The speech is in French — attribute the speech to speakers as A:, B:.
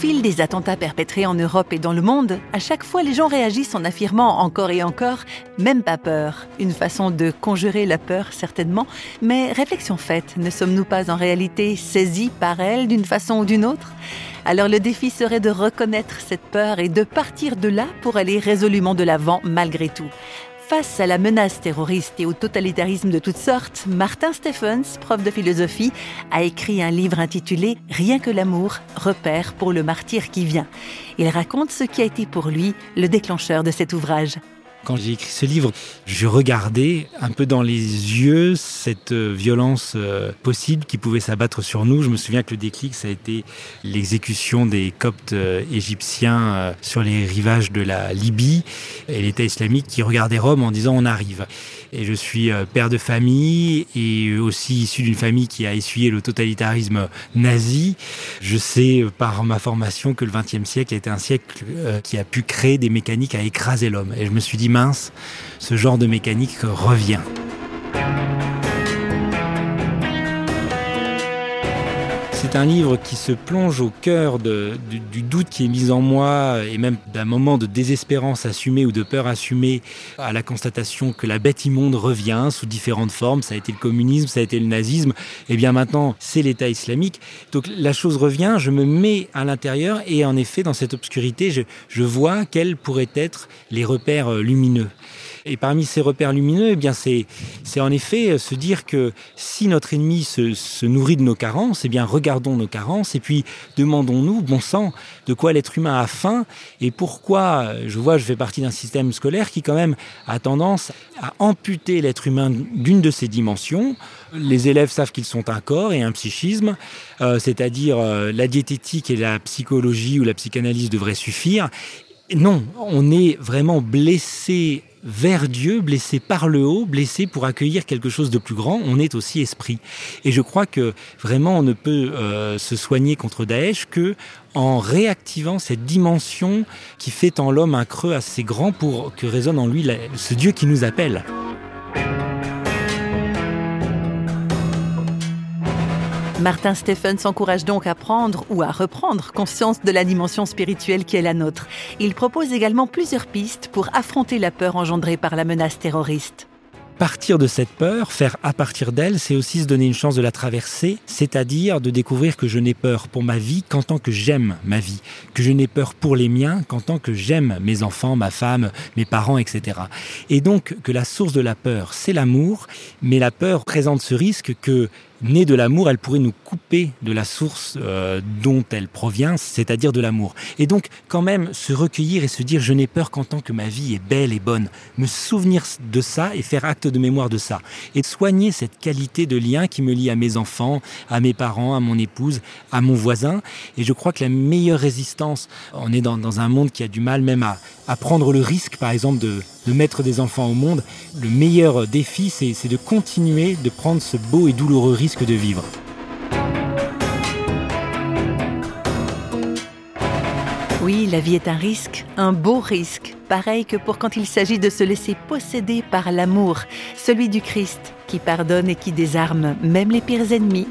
A: fil des attentats perpétrés en Europe et dans le monde, à chaque fois les gens réagissent en affirmant encore et encore même pas peur. Une façon de conjurer la peur certainement, mais réflexion faite, ne sommes-nous pas en réalité saisis par elle d'une façon ou d'une autre? Alors le défi serait de reconnaître cette peur et de partir de là pour aller résolument de l'avant malgré tout. Face à la menace terroriste et au totalitarisme de toutes sortes, Martin Stephens, prof de philosophie, a écrit un livre intitulé Rien que l'amour, repère pour le martyr qui vient. Il raconte ce qui a été pour lui le déclencheur de cet ouvrage.
B: Quand j'ai écrit ce livre, je regardais un peu dans les yeux cette euh, violence euh, possible qui pouvait s'abattre sur nous. Je me souviens que le déclic, ça a été l'exécution des coptes euh, égyptiens sur les rivages de la Libye et l'État islamique qui regardait Rome en disant on arrive. Et je suis père de famille et aussi issu d'une famille qui a essuyé le totalitarisme nazi. Je sais par ma formation que le XXe siècle a été un siècle qui a pu créer des mécaniques à écraser l'homme. Et je me suis dit mince, ce genre de mécanique revient. C'est un livre qui se plonge au cœur du, doute qui est mis en moi et même d'un moment de désespérance assumée ou de peur assumée à la constatation que la bête immonde revient sous différentes formes. Ça a été le communisme, ça a été le nazisme, et bien maintenant c'est l'État islamique. Donc la chose revient, je me mets à l'intérieur et en effet dans cette obscurité, je, je vois quels pourraient être les repères lumineux. Et parmi ces repères lumineux, eh bien c'est, c'est en effet se dire que si notre ennemi se, se nourrit de nos carences, eh bien regardons nos carences et puis demandons-nous, bon sang, de quoi l'être humain a faim et pourquoi, je vois, je fais partie d'un système scolaire qui quand même a tendance à amputer l'être humain d'une de ses dimensions. Les élèves savent qu'ils sont un corps et un psychisme, euh, c'est-à-dire euh, la diététique et la psychologie ou la psychanalyse devraient suffire. Non, on est vraiment blessé vers Dieu, blessé par le haut, blessé pour accueillir quelque chose de plus grand, on est aussi esprit. Et je crois que vraiment on ne peut euh, se soigner contre Daesh que en réactivant cette dimension qui fait en l'homme un creux assez grand pour que résonne en lui ce Dieu qui nous appelle.
A: Martin Stephen s'encourage donc à prendre ou à reprendre conscience de la dimension spirituelle qui est la nôtre. Il propose également plusieurs pistes pour affronter la peur engendrée par la menace terroriste
B: partir de cette peur, faire à partir d'elle, c'est aussi se donner une chance de la traverser, c'est-à-dire de découvrir que je n'ai peur pour ma vie qu'en tant que j'aime ma vie, que je n'ai peur pour les miens qu'en tant que j'aime mes enfants, ma femme, mes parents, etc. Et donc que la source de la peur, c'est l'amour, mais la peur présente ce risque que née de l'amour, elle pourrait nous couper de la source euh, dont elle provient, c'est-à-dire de l'amour. Et donc, quand même, se recueillir et se dire je n'ai peur qu'en tant que ma vie est belle et bonne, me souvenir de ça et faire acte de mémoire de ça, et soigner cette qualité de lien qui me lie à mes enfants, à mes parents, à mon épouse, à mon voisin. Et je crois que la meilleure résistance, on est dans, dans un monde qui a du mal même à, à prendre le risque, par exemple, de, de mettre des enfants au monde. Le meilleur défi, c'est de continuer de prendre ce beau et douloureux de vivre.
A: Oui, la vie est un risque, un beau risque, pareil que pour quand il s'agit de se laisser posséder par l'amour, celui du Christ, qui pardonne et qui désarme même les pires ennemis